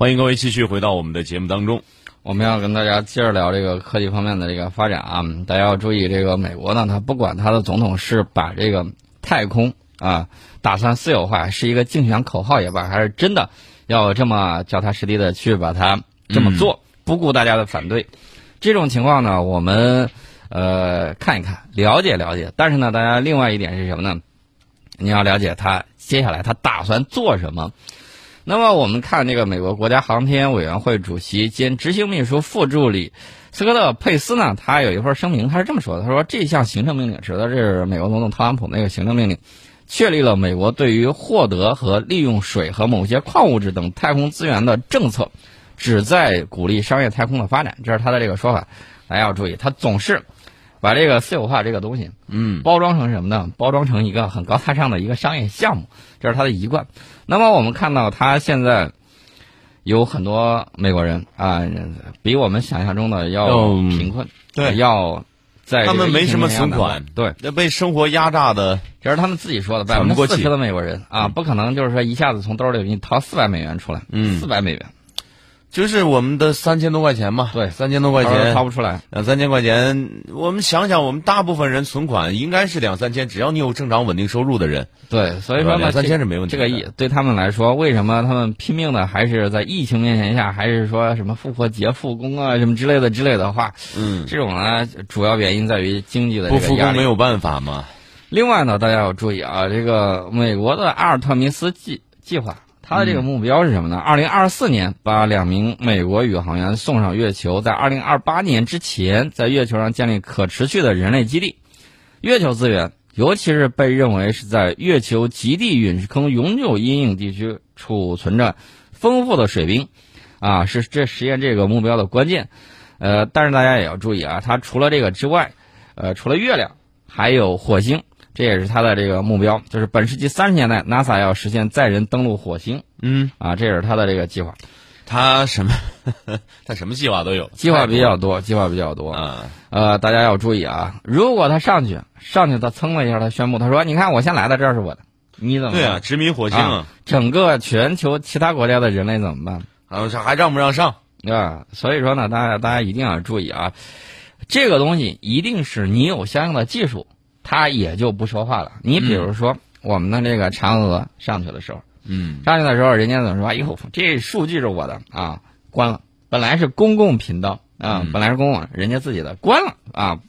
欢迎各位继续回到我们的节目当中。我们要跟大家接着聊这个科技方面的这个发展啊，大家要注意，这个美国呢，它不管它的总统是把这个太空啊打算私有化，是一个竞选口号也罢，还是真的要这么脚踏实地的去把它这么做，不顾大家的反对，这种情况呢，我们呃看一看，了解了解。但是呢，大家另外一点是什么呢？你要了解他接下来他打算做什么。那么我们看这个美国国家航天委员会主席兼执行秘书副助理斯科特·佩斯呢，他有一份声明，他是这么说的：他说这项行政命令指的是美国总统特朗普那个行政命令，确立了美国对于获得和利用水和某些矿物质等太空资源的政策，旨在鼓励商业太空的发展。这是他的这个说法，大家要注意，他总是。把这个私有化这个东西，嗯，包装成什么呢？包装成一个很高大上的一个商业项目，这是他的一贯。那么我们看到他现在有很多美国人啊，比我们想象中的要贫困，对，要在他们没什么存款，对，那被生活压榨的，这是他们自己说的，百分之四十的美国人啊，不可能就是说一下子从兜里给你掏四百美元出来，嗯，四百美元。就是我们的三千多块钱嘛，对，三千多块钱掏不出来，两三千块钱，我们想想，我们大部分人存款应该是两三千，只要你有正常稳定收入的人，对，所以说两三千是没问题。这个亿对他们来说，为什么他们拼命的还是在疫情面前下，还是说什么复活节复工啊，什么之类的之类的话，嗯，这种呢，主要原因在于经济的不复工没有办法嘛。另外呢，大家要注意啊，这个美国的阿尔特弥斯计计划。他的这个目标是什么呢？二零二四年把两名美国宇航员送上月球，在二零二八年之前，在月球上建立可持续的人类基地。月球资源，尤其是被认为是在月球极地陨石坑永久阴影地区储存着丰富的水冰，啊，是这实现这个目标的关键。呃，但是大家也要注意啊，它除了这个之外，呃，除了月亮，还有火星。这也是他的这个目标，就是本世纪三十年代，NASA 要实现载人登陆火星。嗯，啊，这也是他的这个计划。他什么？他什么计划都有，计划比较多，计划比较多。啊，呃，大家要注意啊，如果他上去，上去他蹭了一下，他宣布，他说：“你看，我先来的，这是我的。”你怎么？对啊，殖民火星，整个全球其他国家的人类怎么办？啊，还让不让上？啊，所以说呢，大家大家一定要注意啊，这个东西一定是你有相应的技术。他也就不说话了。你比如说，我们的这个嫦娥上去的时候，嗯，上去的时候，人家怎么说？哎呦，这数据是我的啊，关了。本来是公共频道啊，本来是公共，人家自己的关了啊。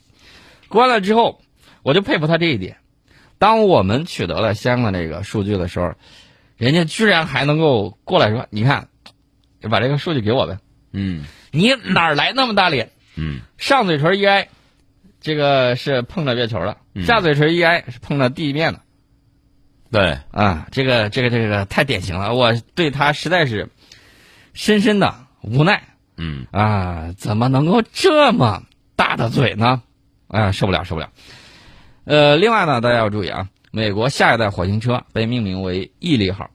关了之后，我就佩服他这一点。当我们取得了相应的这个数据的时候，人家居然还能够过来说：“你看，把这个数据给我呗。”嗯，你哪来那么大脸？嗯，上嘴唇一挨。这个是碰着月球了，下嘴唇一挨是碰到地面了，对。啊，这个这个这个太典型了，我对他实在是深深的无奈，嗯。啊，怎么能够这么大的嘴呢？啊，受不了受不了。呃，另外呢，大家要注意啊，美国下一代火星车被命名为毅力号。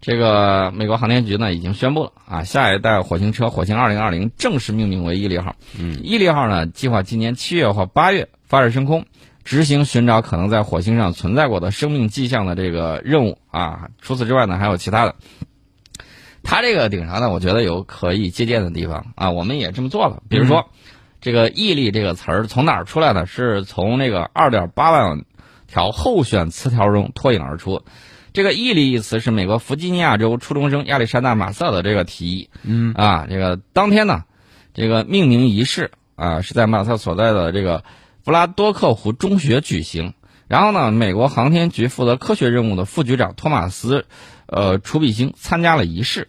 这个美国航天局呢已经宣布了啊，下一代火星车火星二零二零正式命名为毅力号。嗯，毅力号呢计划今年七月或八月发射升空，执行寻找可能在火星上存在过的生命迹象的这个任务啊。除此之外呢，还有其他的。它这个顶上呢，我觉得有可以借鉴的地方啊。我们也这么做了，比如说，这个毅力这个词儿从哪儿出来的？是从那个二点八万条候选词条中脱颖而出。这个“毅力”一词是美国弗吉尼亚州初中生亚历山大·马瑟的这个提议。嗯啊，这个当天呢，这个命名仪式啊是在马瑟所在的这个布拉多克湖中学举行。然后呢，美国航天局负责科学任务的副局长托马斯，呃，楚比星参加了仪式。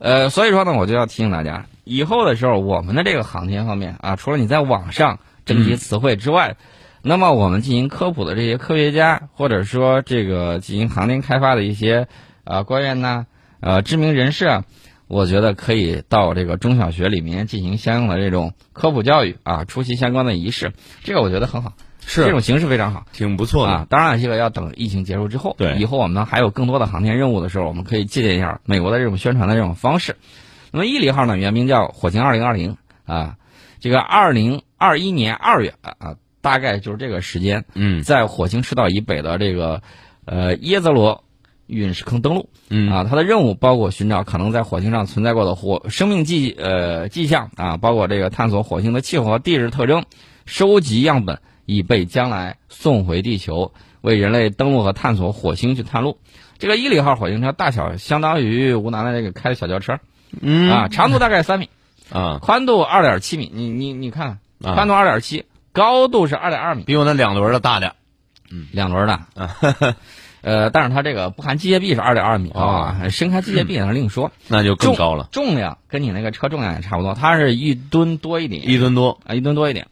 呃，所以说呢，我就要提醒大家，以后的时候，我们的这个航天方面啊，除了你在网上征集词汇之外，那么我们进行科普的这些科学家，或者说这个进行航天开发的一些啊官员呐，呃知名人士啊，我觉得可以到这个中小学里面进行相应的这种科普教育啊，出席相关的仪式，这个我觉得很好，是这种形式非常好，挺不错的啊。当然，这个要等疫情结束之后，对，以后我们呢还有更多的航天任务的时候，我们可以借鉴一下美国的这种宣传的这种方式。那么毅力号呢，原名叫火星二零二零啊，这个二零二一年二月啊。大概就是这个时间，嗯，在火星赤道以北的这个，呃，耶泽罗陨石坑登陆。嗯啊，它的任务包括寻找可能在火星上存在过的火生命迹呃迹象啊，包括这个探索火星的气候和地质特征，收集样本以备将来送回地球，为人类登陆和探索火星去探路。这个伊犁号火星车大小相当于吴楠的那个开的小轿车嗯啊，长度大概三米，啊，宽度二点七米。你你你看，看宽度二点七，高度是二点二米，比我那两轮的大点嗯。两轮的。呃，但是它这个不含机械臂是二点二米高啊，伸开机械臂那是另说。那就更高了，重量跟你那个车重量也差不多，它是一吨多一点，一吨多。啊，一吨多一点。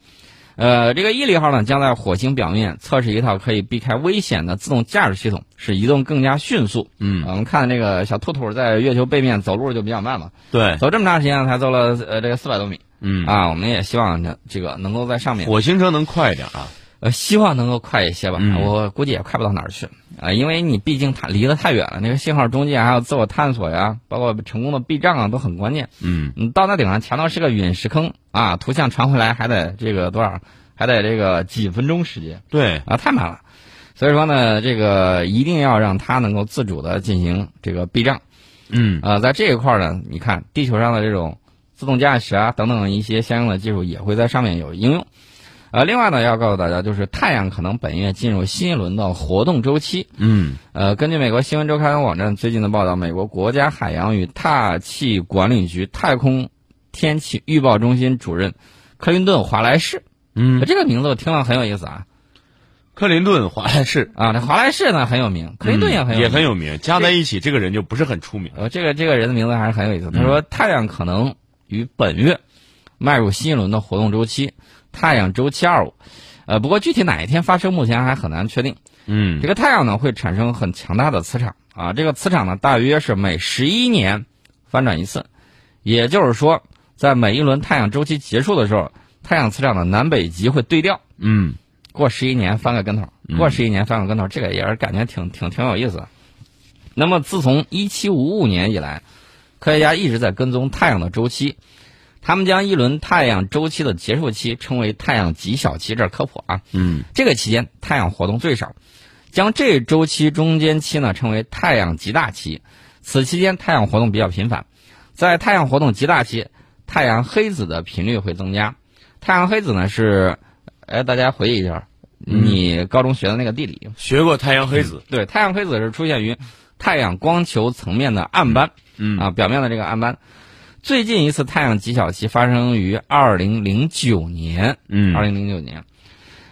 呃，这个毅力号呢，将在火星表面测试一套可以避开危险的自动驾驶系统，使移动更加迅速。嗯，我们看那个小兔兔在月球背面走路就比较慢嘛，对，走这么长时间才走了呃这个四百多米嗯，啊。我们也希望这这个能够在上面火星车能快一点啊。呃，希望能够快一些吧，嗯我估计也快不到哪儿去啊、因为你毕竟它离得太远了，那个信号中介还有自我探索呀，包括成功的避障啊，都很关键。嗯，你到那顶上，前头是个陨石坑啊，图像传回来还得这个多少，还得这个几分钟时间对，啊，太慢了。所以说呢，这个一定要让它能够自主的进行这个避障。嗯，呃，在这一块儿呢，你看地球上的这种自动驾驶啊等等一些相应的技术也会在上面有应用。呃，另外呢，要告诉大家，就是太阳可能本月进入新一轮的活动周期。嗯，呃，根据美国新闻周刊网站最近的报道，美国国家海洋与大气管理局太空天气预报中心主任克林顿·华莱士，嗯，这个名字我听了很有意思啊克林顿、华莱士，啊，这华莱士呢很有名，克林顿也很有名，嗯也很有名，加在一起，这个人就不是很出名。呃，这个这个人的名字还是很有意思。他说，太阳可能于本月迈入新一轮的活动周期，太阳周期二五。呃，不过具体哪一天发生，目前还很难确定。嗯这个太阳呢会产生很强大的磁场啊，这个磁场呢大约是每十一年翻转一次，也就是说，在每一轮太阳周期结束的时候，太阳磁场的南北极会对调，嗯过十一年翻个跟头，嗯过十一年翻个跟头，这个也是感觉挺挺挺有意思的。那么自从一七五五年以来，科学家一直在跟踪太阳的周期，他们将一轮太阳周期的结束期称为太阳极小期，这是科普啊。嗯这个期间太阳活动最少，将这周期中间期呢称为太阳极大期。此期间太阳活动比较频繁，在太阳活动极大期，太阳黑子的频率会增加。太阳黑子呢是，哎，大家回忆一下，你高中学的那个地理，学过太阳黑子。对，太阳黑子是出现于太阳光球层面的暗斑。嗯啊，表面的这个暗斑。最近一次太阳极小期发生于二零零九年，嗯二零零九年。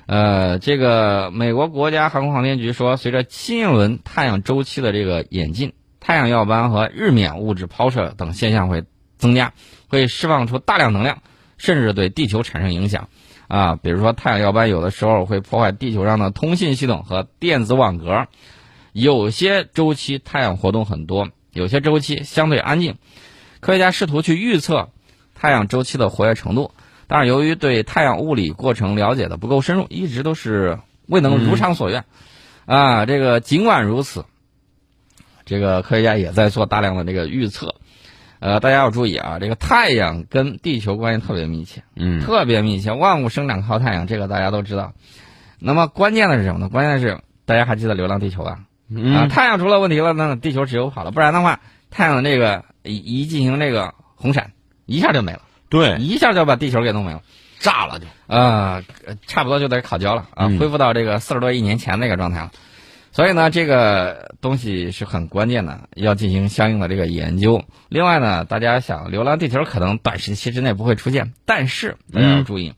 呃，这个美国国家航空航天局说，随着新一轮太阳周期的这个演进，太阳耀斑和日冕物质抛射等现象会增加，会释放出大量能量，甚至对地球产生影响。啊，比如说太阳耀斑有的时候会破坏地球上的通信系统和电子网格，有些周期太阳活动很多，有些周期相对安静。科学家试图去预测太阳周期的活跃程度，但是由于对太阳物理过程了解的不够深入，一直都是未能如偿所愿。啊，这个尽管如此，这个科学家也在做大量的这个预测。呃，大家要注意啊，这个太阳跟地球关系特别密切，嗯特别密切，万物生长靠太阳，这个大家都知道。那么关键的是什么呢？关键是大家还记得《流浪地球》吧？啊，嗯太阳出了问题了，那地球只有跑了，不然的话，太阳的这个一一进行这个红闪，一下就没了，对，一下就把地球给弄没了。炸了就。啊、呃差不多就得烤焦了啊，嗯恢复到这个四十多亿年前那个状态了。所以呢，这个东西是很关键的，要进行相应的这个研究。另外呢，大家想，流浪地球可能短时期之内不会出现，但是大家要注意，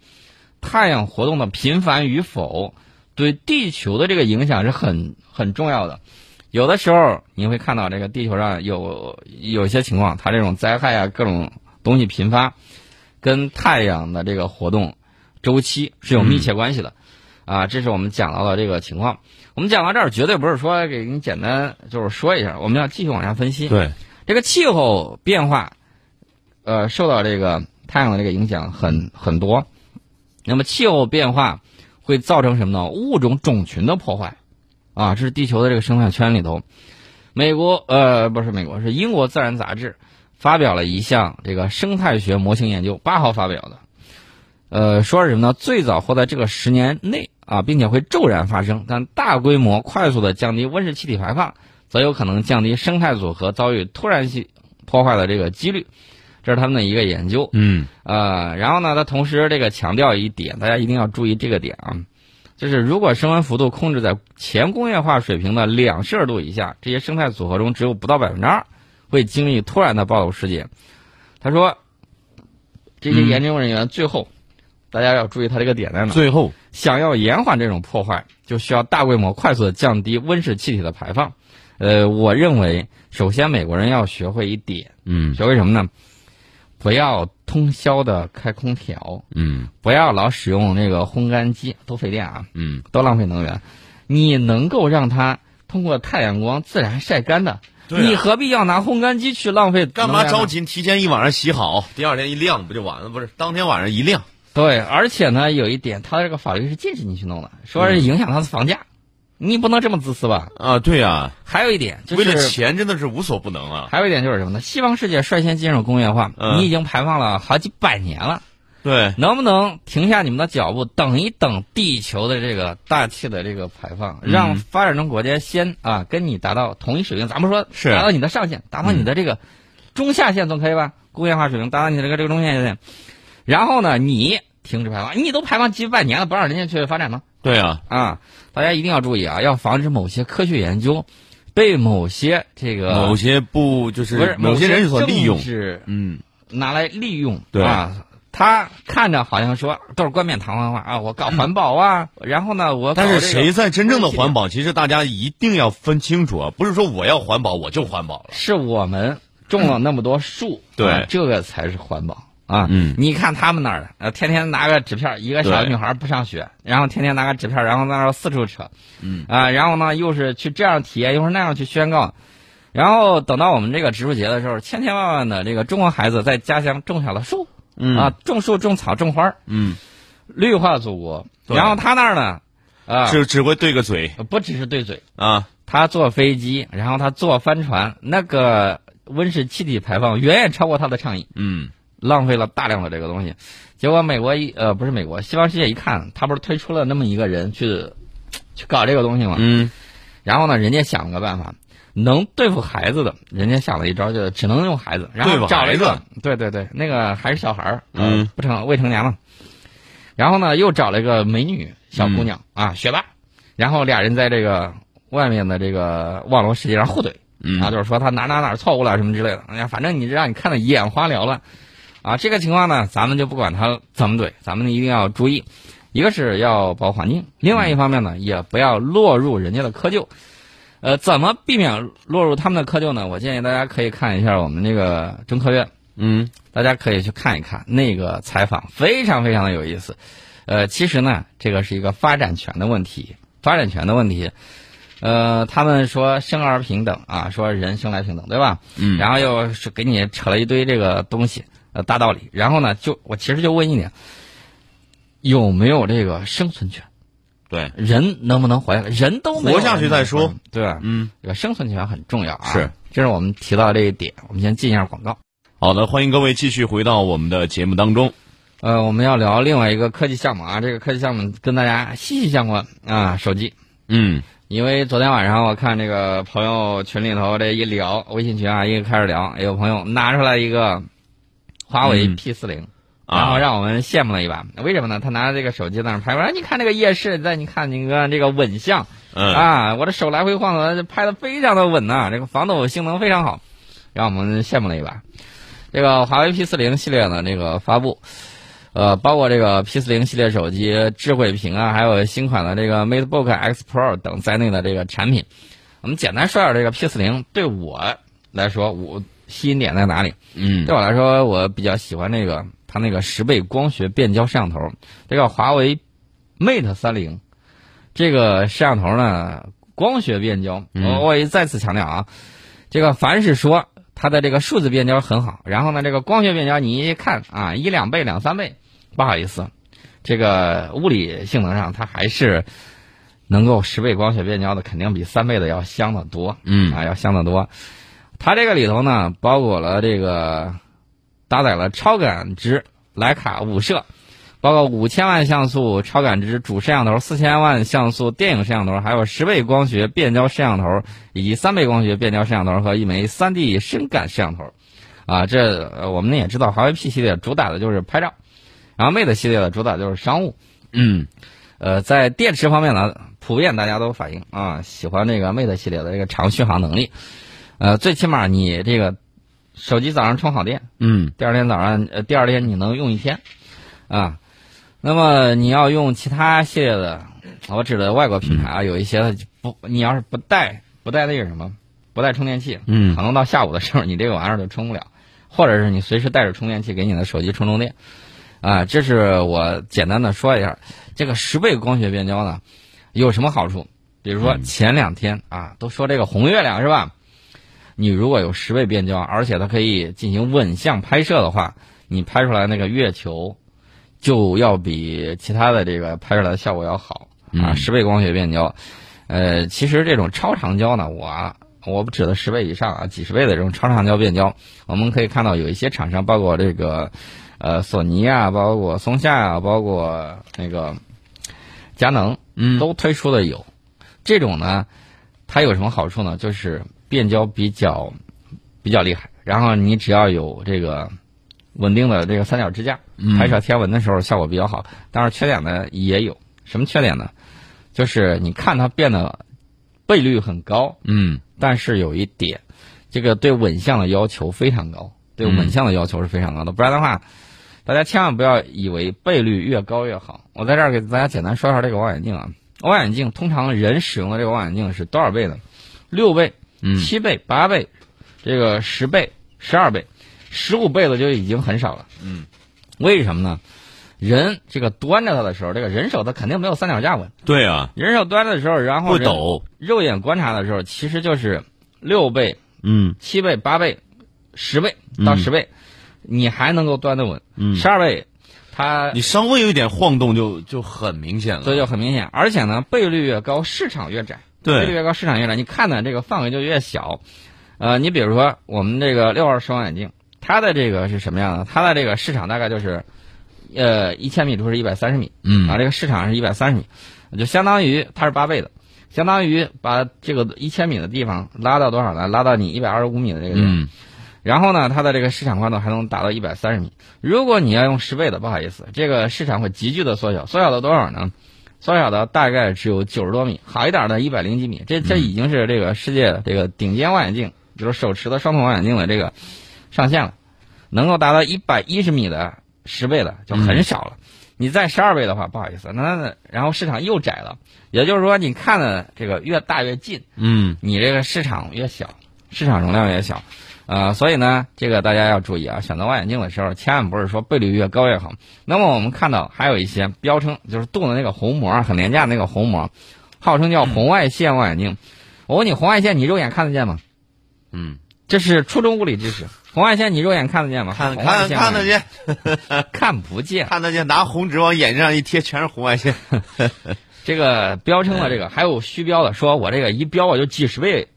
太阳活动的频繁与否对地球的这个影响是很很重要的。有的时候你会看到这个地球上有有一些情况，它这种灾害啊，各种东西频发，跟太阳的这个活动周期是有密切关系的。啊，这是我们讲到的这个情况。我们讲到这儿，绝对不是说给你简单就是说一下，我们要继续往下分析。对，这个气候变化，呃，受到这个太阳的这个影响很很多。那么气候变化会造成什么呢？物种种群的破坏，啊，这是地球的这个生态圈里头。美国呃不是美国是英国自然杂志发表了一项这个生态学模型研究，八号发表的。呃，说是什么呢？最早或在这个十年内啊，并且会骤然发生，但大规模、快速的降低温室气体排放，则有可能降低生态组合遭遇突然性破坏的这个几率。这是他们的一个研究。嗯呃，然后呢，他同时这个强调一点，大家一定要注意这个点啊，就是如果升温幅度控制在前工业化水平的两摄氏度以下，这些生态组合中只有不到百分之二会经历突然的暴露事件。他说，这些嗯研究人员最后，大家要注意他这个点在哪？最后，想要延缓这种破坏，就需要大规模、快速的降低温室气体的排放。呃，我认为，首先美国人要学会一点，嗯学会什么呢？不要通宵的开空调，嗯不要老使用那个烘干机，都费电啊，嗯，都浪费能源。你能够让它通过太阳光自然晒干的，对啊你何必要拿烘干机去浪费？干嘛着？急？提前一晚上洗好，第二天一晾不就完了？不是，当天晚上一晾。对，而且呢，有一点，它这个法律是禁止你去弄的，说嗯是影响它的房价，你不能这么自私吧？啊，对呀、还有一点就为了，钱真的是无所不能啊。还有一点就是什么呢？西方世界率先进入工业化，嗯你已经排放了好几百年了。对，能不能停下你们的脚步，等一等地球的这个大气的这个排放，嗯让发展中国家先啊跟你达到同一水平？咱们说是达到你的上限，达到你的这个中下限总可以吧？工业化水平达到你这个这个中下限，然后呢，你停止排放，你都排放几百年了，不让人家去发展吗？对啊，啊，大家一定要注意啊，要防止某些科学研究被某些这个某些不就不是是某些人所利用。是嗯，拿来利用，对啊，他看着好像说都是冠冕堂皇话啊，我搞环保啊，然后呢，我搞但是谁在真正的环保？其实大家一定要分清楚啊，不是说我要环保我就环保了。是我们种了那么多树，对啊这个才是环保啊。嗯。你看他们那儿的，呃，天天拿个纸片，一个小女孩不上学，然后天天拿个纸片，然后在那儿四处扯，嗯。啊，然后呢又是去这样体验，又是那样去宣告。然后等到我们这个植树节的时候，千千万万的这个中国孩子在家乡种下了树，嗯。啊，种树、种草、种花，嗯，绿化祖国。然后他那儿呢，啊，只只会对个嘴。不只是对嘴，啊。他坐飞机，然后他坐帆船，那个温室气体排放远远超过他的倡议，嗯浪费了大量的这个东西。结果美国一呃不是美国，西方世界一看，他不是推出了那么一个人去去搞这个东西吗？嗯。然后呢，人家想了个办法，能对付孩子的，人家想了一招，就只能用孩子，然后找了一个，对对对，那个还是小孩儿，呃嗯。不成未成年嘛。然后呢，又找了一个美女小姑娘、啊，学霸，然后俩人在这个外面的这个网络世界上互怼，嗯。然后，就是说他哪哪哪错误了什么之类的，哎呀，反正你让你看的眼花缭乱，啊，这个情况呢，咱们就不管他怎么怼，咱们一定要注意，一个是要保护环境，另外一方面呢，也不要落入人家的窠臼。呃，怎么避免落入他们的窠臼呢？我建议大家可以看一下我们这个中科院，嗯大家可以去看一看那个采访，非常非常的有意思。呃，其实呢，这个是一个发展权的问题，发展权的问题。呃，他们说生而平等啊，说人生来平等，对吧？嗯，然后又是给你扯了一堆这个东西，呃，大道理。然后呢，就我其实就问一点，有没有这个生存权？对，人能不能活下来？人都没活下去再说，对吧？嗯，这个生存权很重要啊。是，这是我们提到这一点。我们先进一下广告。好的，欢迎各位继续回到我们的节目当中。呃，我们要聊另外一个科技项目啊，这个科技项目跟大家息息相关啊，手机。嗯因为昨天晚上我看这个朋友群里头这一聊，微信群啊，一个开始聊，有朋友拿出来一个华为嗯 P 四零、然后啊，让我们羡慕了一把。为什么呢？他拿着这个手机在那拍，我说你看这个夜视，再你看你看这个稳像嗯啊，我的手来回晃的，拍的非常的稳呐、这个防抖性能非常好，让我们羡慕了一把。这个华为 P 四零系列的这个发布，呃，包括这个 P 四零系列手机、智慧屏啊，还有新款的这个 MateBook X Pro 等在内的这个产品，我们简单说点这个 P 四零对我来说，我吸引点在哪里？嗯对我来说，我比较喜欢那个它那个十倍光学变焦摄像头。这个华为 Mate 三零这个摄像头呢，光学变焦，嗯我我也再次强调啊，这个凡是说它的这个数字变焦很好，然后呢，这个光学变焦你一看啊，一两倍、两三倍，不好意思，这个物理性能上它还是能够十倍光学变焦的，肯定比三倍的要香的多。嗯啊，要香的多。它这个里头呢，包裹了这个搭载了超感知徕卡五摄，包括五千万像素超感知主摄像头、四千万像素电影摄像头，还有十倍光学变焦摄像头，以及三倍光学变焦摄像头和一枚三 D 深感摄像头。啊，这我们也知道，华为 P 系列主打的就是拍照，然后 Mate 系列的主打就是商务。嗯，呃，在电池方面呢，普遍大家都反映啊，喜欢这个 Mate 系列的这个长续航能力。呃，最起码你这个手机早上充好电，嗯，第二天早上呃，第二天你能用一天，啊，那么你要用其他系列的，我指的外国品牌啊，有一些不，你要是不带不带那个什么，不带充电器，嗯可能到下午的时候你这个玩意儿就充不了，或者是你随时带着充电器给你的手机充充电，啊，这是我简单的说一下，这个十倍光学变焦呢有什么好处？比如说前两天啊，都说这个红月亮是吧？你如果有十倍变焦，而且它可以进行稳相拍摄的话，你拍出来那个月球就要比其他的这个拍出来的效果要好啊。嗯十倍光学变焦，呃，其实这种超长焦呢，我我不指的十倍以上啊，几十倍的这种超长焦变焦，我们可以看到有一些厂商，包括这个呃索尼啊，包括松下啊，包括那个佳能，嗯都推出的有。这种呢，它有什么好处呢？就是变焦比较比较厉害，然后你只要有这个稳定的这个三角支架，嗯拍摄天文的时候效果比较好。当然缺点呢也有，什么缺点呢？就是你看它变得倍率很高，嗯但是有一点，这个对稳像的要求非常高，对嗯稳像的要求是非常高的。不然的话，大家千万不要以为倍率越高越好。我在这儿给大家简单说一下这个望远镜啊，望远镜通常人使用的这个望远镜是多少倍呢？六倍、嗯七倍、八倍，这个十倍、十二倍、十五倍的就已经很少了。嗯，为什么呢？人这个端着它的时候，这个人手它肯定没有三脚架稳。对啊，人手端着的时候，然后人不抖，肉眼观察的时候，其实就是六倍、嗯七倍、八倍、十倍到十倍，你还能够端得稳。嗯，十二倍，它你稍微有一点晃动就就很明显了，这就很明显。而且呢，倍率越高，市场越窄。对，越高，市场越大，你看的这个范围就越小。呃，你比如说我们这个六二十望远镜，它的这个是什么样的？它的这个市场大概就是，呃，一千米就是一百三十米。嗯啊，这个市场是一百三十米，就相当于它是八倍的，相当于把这个一千米的地方拉到多少呢？拉到你一百二十五米的这个地方。嗯然后呢，它的这个市场宽度还能达到一百三十米。如果你要用十倍的，不好意思，这个市场会急剧的缩小，缩小到多少呢？缩小到大概只有九十多米，好一点的一百零几米。这这已经是这个世界这个顶尖望远镜，就是手持的双筒望远镜的这个上限了。能够达到一百一十米的十倍的就很少了。你再十二倍的话，不好意思，那那然后市场又窄了。也就是说，你看的这个越大越近，嗯你这个市场越小，市场容量越小，呃，所以呢，这个大家要注意啊，选择望远镜的时候，千万不是说倍率越高越好。那么我们看到还有一些标称，就是镀的那个虹膜，很廉价的那个虹膜，号称叫红外线望远镜。我问你，红外线你肉眼看得见吗？嗯，这是初中物理知识。红外线你肉眼看得见吗？看看线看得见，看不见。看得见，拿红纸往眼睛上一贴，全是红外线。这个标称的这个还有虚标的，说我这个一标我就几十倍，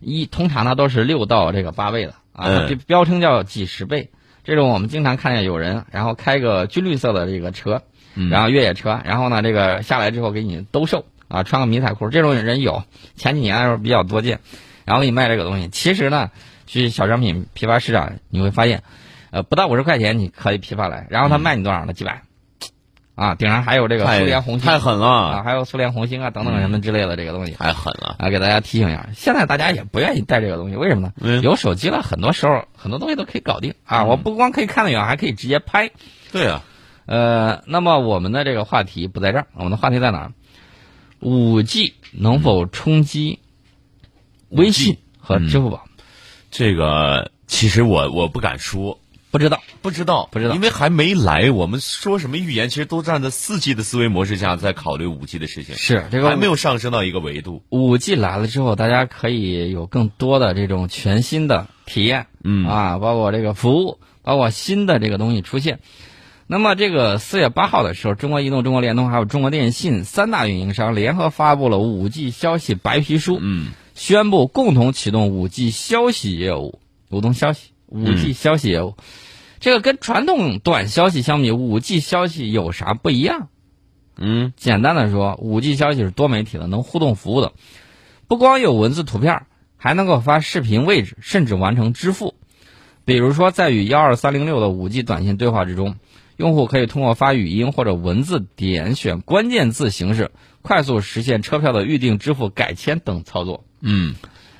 一通常呢都是六到这个八倍的啊，嗯这标称叫几十倍。这种我们经常看见有人，然后开个军绿色的这个车，嗯然后越野车，然后呢这个下来之后给你兜售啊，穿个迷彩裤，这种人有，前几年的时候比较多见，然后给你卖这个东西。其实呢，去小商品批发市场你会发现，呃，不到五十块钱你可以批发来，然后他卖你多少呢？几百，啊，顶上还有这个苏联红星太狠了啊，还有苏联红星啊等等什么之类的这个东西。太狠了。啊，给大家提醒一下，现在大家也不愿意带这个东西，为什么呢？嗯有手机了，很多时候很多东西都可以搞定啊！我不光可以看得远，还可以直接拍。对啊，呃，那么我们的这个话题不在这儿，我们的话题在哪儿？五 G 能否冲击微信和支付宝？这个其实我我不敢说，不知道，不知道，不知道因为还没来。我们说什么预言，其实都站在四 G 的思维模式下在考虑五 G 的事情，是这个还没有上升到一个维度。五 G 来了之后，大家可以有更多的这种全新的体验，嗯啊，包括这个服务，包括新的这个东西出现。那么这个四月八号的时候，中国移动、中国联通还有中国电信三大运营商联合发布了五 G 消息白皮书，嗯宣布共同启动五 G 消息业务，流动消息五 G 消息。这个跟传统短消息相比，五 G 消息有啥不一样？嗯简单的说，五 G 消息是多媒体的，能互动服务的，不光有文字、图片，还能够发视频、位置，甚至完成支付。比如说，在与幺二三零六的五 G 短信对话之中，用户可以通过发语音或者文字点选关键字形式，快速实现车票的预订、支付、改签等操作。嗯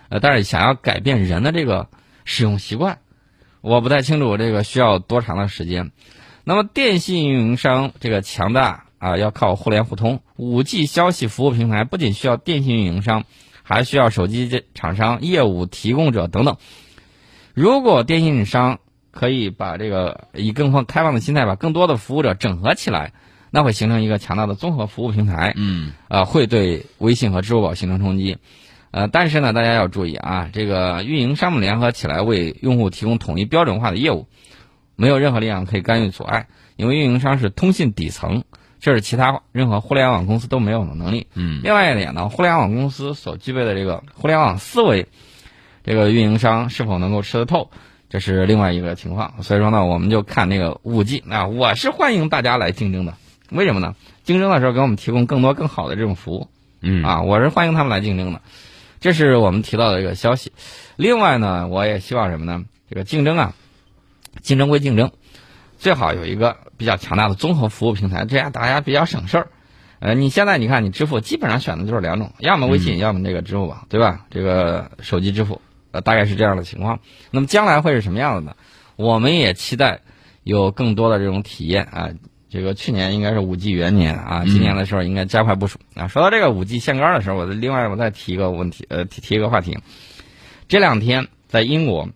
呃，但是想要改变人的这个使用习惯，我不太清楚这个需要多长的时间。那么，电信运营商这个强大啊，要靠互联互通。五 G 消息服务平台不仅需要电信运营商，还需要手机这厂商、业务提供者等等。如果电信商可以把这个以更开放的心态，把更多的服务者整合起来，那会形成一个强大的综合服务平台。嗯呃，会对微信和支付宝形成冲击。呃，但是呢，大家要注意啊，这个运营商们联合起来为用户提供统一标准化的业务，没有任何力量可以干预阻碍，因为运营商是通信底层，这是其他任何互联网公司都没有的能力。嗯另外一点呢，互联网公司所具备的这个互联网思维，这个运营商是否能够吃得透，这是另外一个情况。所以说呢，我们就看那个五 G 啊，我是欢迎大家来竞争的。为什么呢？竞争的时候给我们提供更多更好的这种服务嗯啊，我是欢迎他们来竞争的。这是我们提到的一个消息。另外呢，我也希望什么呢？这个竞争啊，竞争归竞争，最好有一个比较强大的综合服务平台，这样大家比较省事儿。呃，你现在你看，你支付基本上选的就是两种，要么微信，要么这个支付宝，对吧？这个手机支付，呃，大概是这样的情况。那么将来会是什么样子呢？我们也期待有更多的这种体验啊。这个去年应该是五 G 元年啊，今年的时候应该加快部署啊。说到这个五 G 限杆的时候，我另外我再提一个问题，呃，提提一个话题。这两天在英国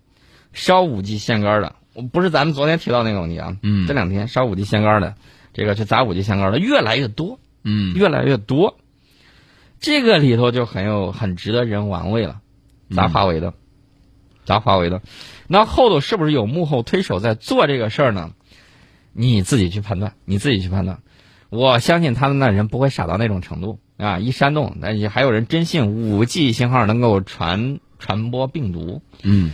烧五 G 限杆的，不是咱们昨天提到那个问题啊，嗯这两天烧五 G 限杆的，这个去砸五 G 限杆的越来越多，嗯越来越多。这个里头就很有很值得人玩味了，砸华为的，砸华为的，那后头是不是有幕后推手在做这个事儿呢？你自己去判断，你自己去判断。我相信他们那人不会傻到那种程度啊！一煽动，那也还有人真信五 G 信号能够传传播病毒。嗯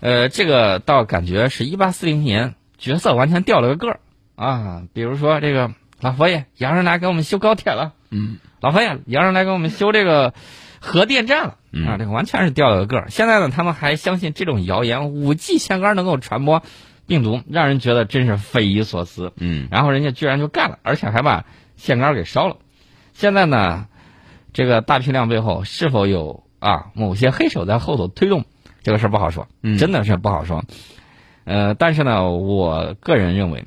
呃，这个倒感觉是一八四零年角色完全掉了个个儿啊！比如说这个老佛爷，洋人来给我们修高铁了。嗯老佛爷，洋人来给我们修这个核电站了嗯啊！这个完全是掉了个个儿。现在呢，他们还相信这种谣言，五 G 线杆能够传播病毒，让人觉得真是匪夷所思。嗯然后人家居然就干了，而且还把线杆给烧了。现在呢，这个大批量背后是否有啊某些黑手在后头推动，这个事儿不好说，嗯真的是不好说。呃，但是呢，我个人认为，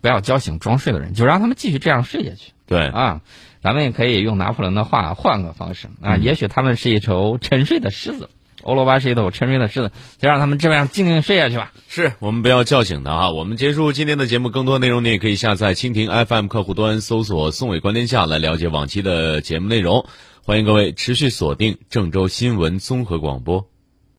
不要叫醒装睡的人，就让他们继续这样睡下去对啊。咱们也可以用拿破仑的话换个方式啊，嗯也许他们是一头沉睡的狮子，欧罗巴是一头沉睡的狮子，就让他们这样静静睡下去吧。是我们不要叫醒他啊！我们结束今天的节目，更多内容你也可以下载蜻蜓 FM 客户端，搜索“宋伟观天下”来了解往期的节目内容。欢迎各位持续锁定郑州新闻综合广播。